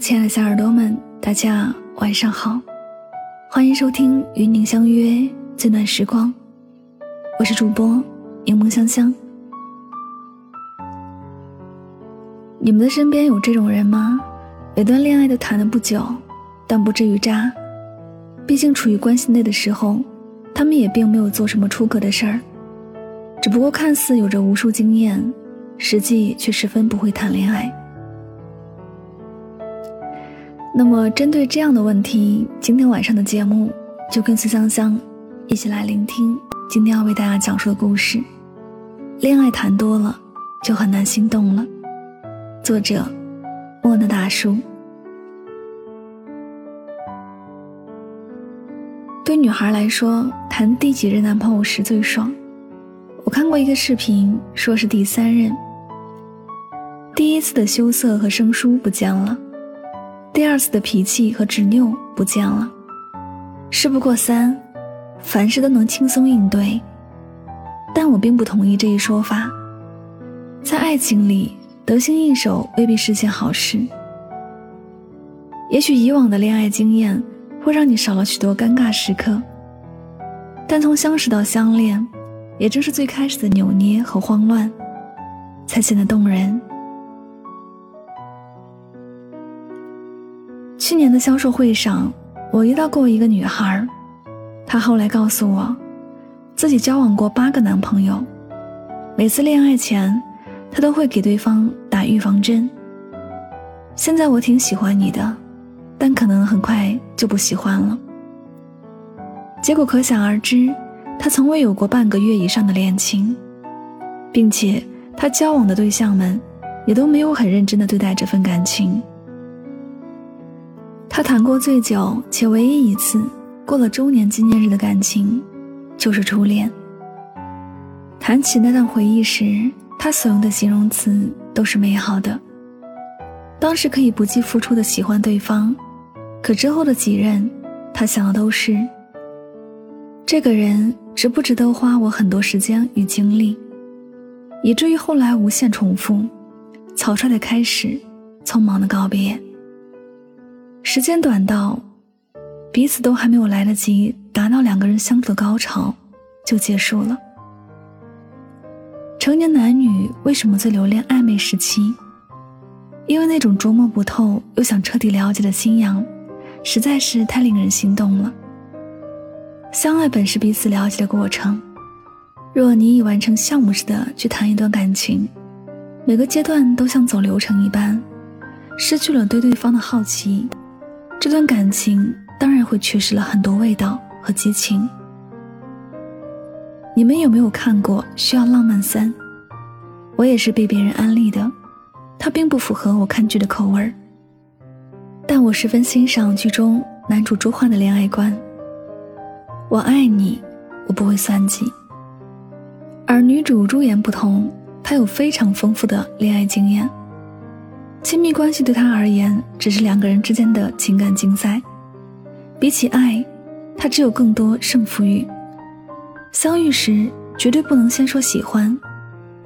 亲爱的小耳朵们，大家晚上好，欢迎收听与您相约最暖时光，我是主播柠檬香香。你们的身边有这种人吗？每段恋爱都谈了不久，但不至于渣。毕竟处于关系内的时候，他们也并没有做什么出格的事儿，只不过看似有着无数经验，实际却十分不会谈恋爱。那么，针对这样的问题，今天晚上的节目就跟随香香一起来聆听今天要为大家讲述的故事。恋爱谈多了，就很难心动了。作者：莫那大叔。对女孩来说，谈第几任男朋友时最爽？我看过一个视频，说是第三任。第一次的羞涩和生疏不见了。第二次的脾气和执拗不见了，事不过三，凡事都能轻松应对。但我并不同意这一说法，在爱情里得心应手未必是件好事。也许以往的恋爱经验会让你少了许多尴尬时刻，但从相识到相恋，也正是最开始的扭捏和慌乱，才显得动人。去年的销售会上，我遇到过一个女孩，她后来告诉我，自己交往过八个男朋友，每次恋爱前，她都会给对方打预防针。现在我挺喜欢你的，但可能很快就不喜欢了。结果可想而知，她从未有过半个月以上的恋情，并且她交往的对象们，也都没有很认真的对待这份感情。他谈过最久且唯一一次过了周年纪念日的感情，就是初恋。谈起那段回忆时，他所用的形容词都是美好的。当时可以不计付出的喜欢对方，可之后的几任，他想的都是：这个人值不值得花我很多时间与精力，以至于后来无限重复，草率的开始，匆忙的告别。时间短到，彼此都还没有来得及达到两个人相处的高潮，就结束了。成年男女为什么最留恋暧昧时期？因为那种捉摸不透又想彻底了解的心痒，实在是太令人心动了。相爱本是彼此了解的过程，若你以完成项目似的去谈一段感情，每个阶段都像走流程一般，失去了对对方的好奇。这段感情当然会缺失了很多味道和激情。你们有没有看过《需要浪漫三》？我也是被别人安利的，它并不符合我看剧的口味儿。但我十分欣赏剧中男主朱焕的恋爱观。我爱你，我不会算计。而女主朱颜不同，她有非常丰富的恋爱经验。亲密关系对他而言只是两个人之间的情感竞赛，比起爱，他只有更多胜负欲。相遇时绝对不能先说喜欢，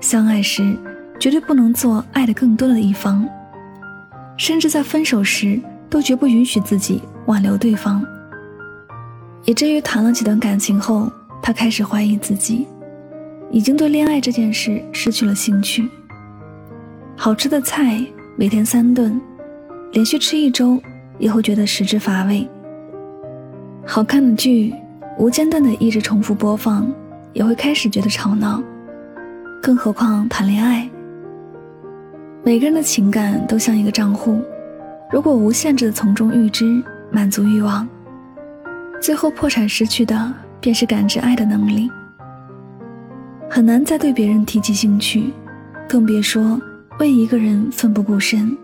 相爱时绝对不能做爱的更多的一方，甚至在分手时都绝不允许自己挽留对方。以至于谈了几段感情后，他开始怀疑自己，已经对恋爱这件事失去了兴趣。好吃的菜。每天三顿，连续吃一周也会觉得食之乏味。好看的剧无间断的一直重复播放，也会开始觉得吵闹。更何况谈恋爱，每个人的情感都像一个账户，如果无限制的从中预支满足欲望，最后破产失去的便是感知爱的能力。很难再对别人提起兴趣，更别说为一个人奋不顾身。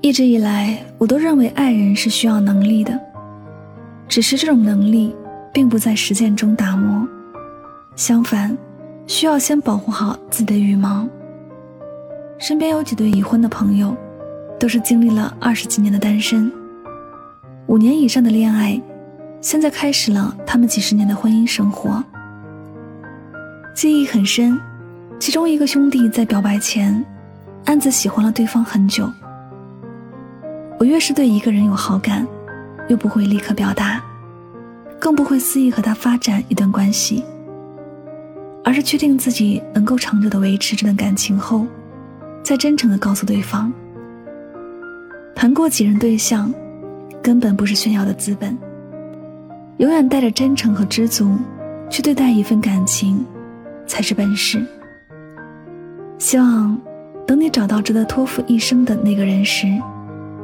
一直以来，我都认为爱人是需要能力的，只是这种能力并不在实践中打磨，相反，需要先保护好自己的羽毛。身边有几对已婚的朋友，都是经历了二十几年的单身，五年以上的恋爱，现在开始了他们几十年的婚姻生活。记忆很深，其中一个兄弟在表白前，暗自喜欢了对方很久。我越是对一个人有好感，越不会立刻表达，更不会肆意和他发展一段关系，而是确定自己能够长久的维持这段感情后，再真诚的告诉对方。谈过几任对象，根本不是炫耀的资本，永远带着真诚和知足去对待一份感情，才是本事。希望，等你找到值得托付一生的那个人时。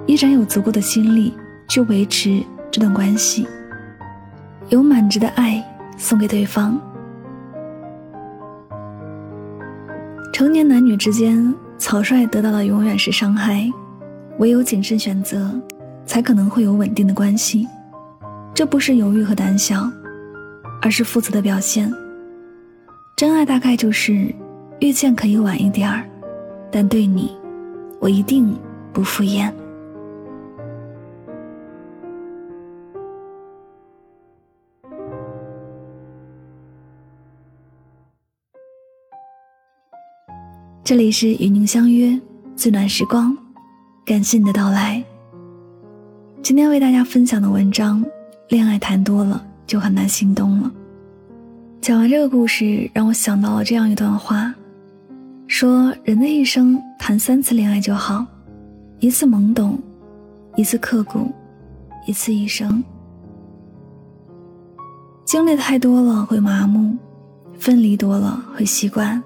依然有足够的心力去维持这段关系，有满值的爱送给对方。成年男女之间，草率得到的永远是伤害，唯有谨慎选择，才可能会有稳定的关系。这不是犹豫和胆小，而是负责的表现。真爱大概就是遇见可以晚一点儿，但对你，我一定不敷衍。这里是与您相约最暖时光，感谢你的到来。今天为大家分享的文章《恋爱谈多了就很难心动了》。讲完这个故事，让我想到了这样一段话：说人的一生谈三次恋爱就好，一次懵懂，一次刻骨，一次一生。经历太多了会麻木，分离多了会习惯。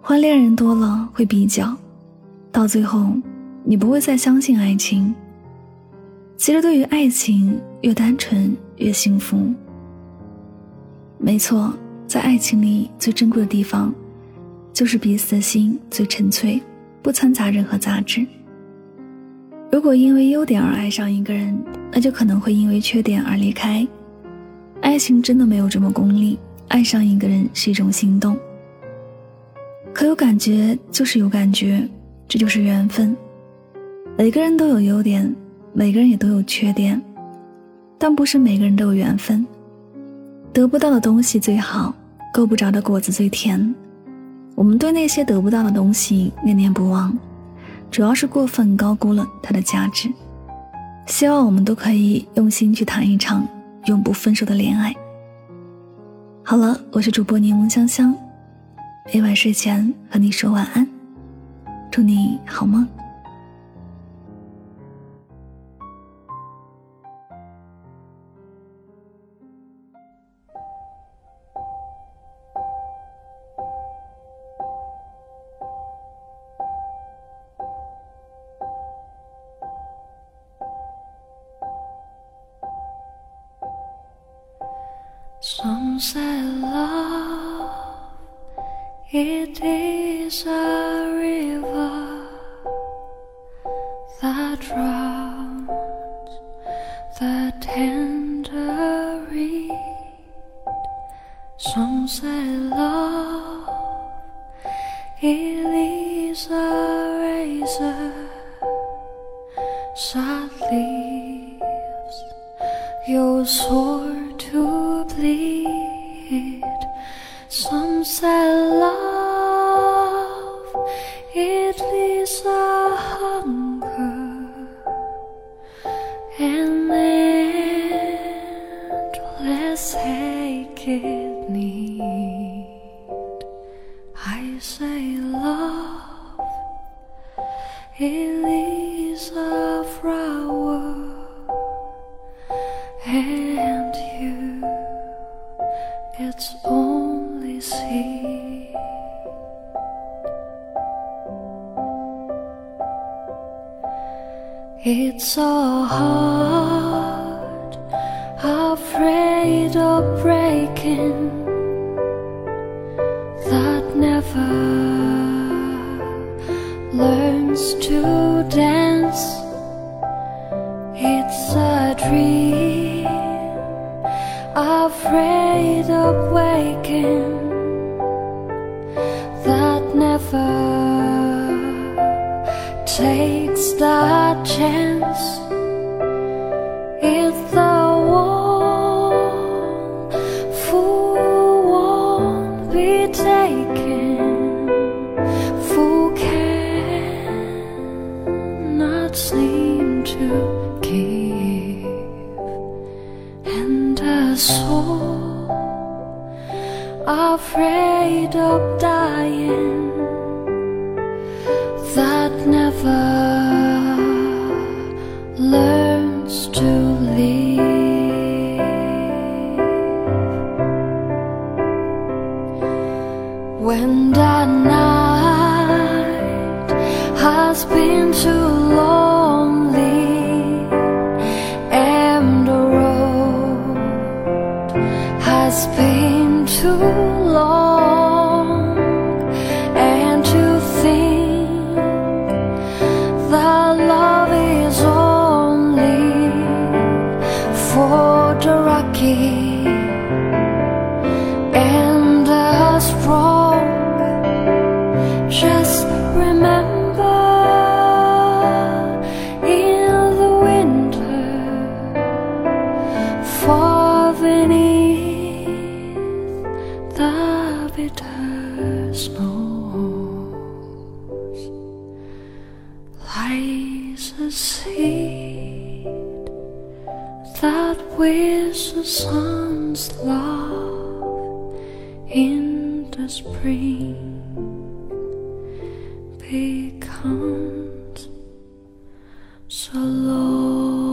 换恋人多了会比较，到最后，你不会再相信爱情。其实，对于爱情，越单纯越幸福。没错，在爱情里最珍贵的地方，就是彼此的心最纯粹，不掺杂任何杂质。如果因为优点而爱上一个人，那就可能会因为缺点而离开。爱情真的没有这么功利，爱上一个人是一种心动。可有感觉就是有感觉，这就是缘分。每个人都有优点，每个人也都有缺点，但不是每个人都有缘分。得不到的东西最好，够不着的果子最甜。我们对那些得不到的东西念念不忘，主要是过分高估了它的价值。希望我们都可以用心去谈一场永不分手的恋爱。好了，我是主播柠檬香香。每晚睡前和你说晚安，祝你好梦。It is a river that drowns the tender reed. Some say love, it love, it is a hunger and endless aching need. I say love, it is a flower and It's so hard, afraid of breaking That never learns to dance. never learns to Dream becomes so low.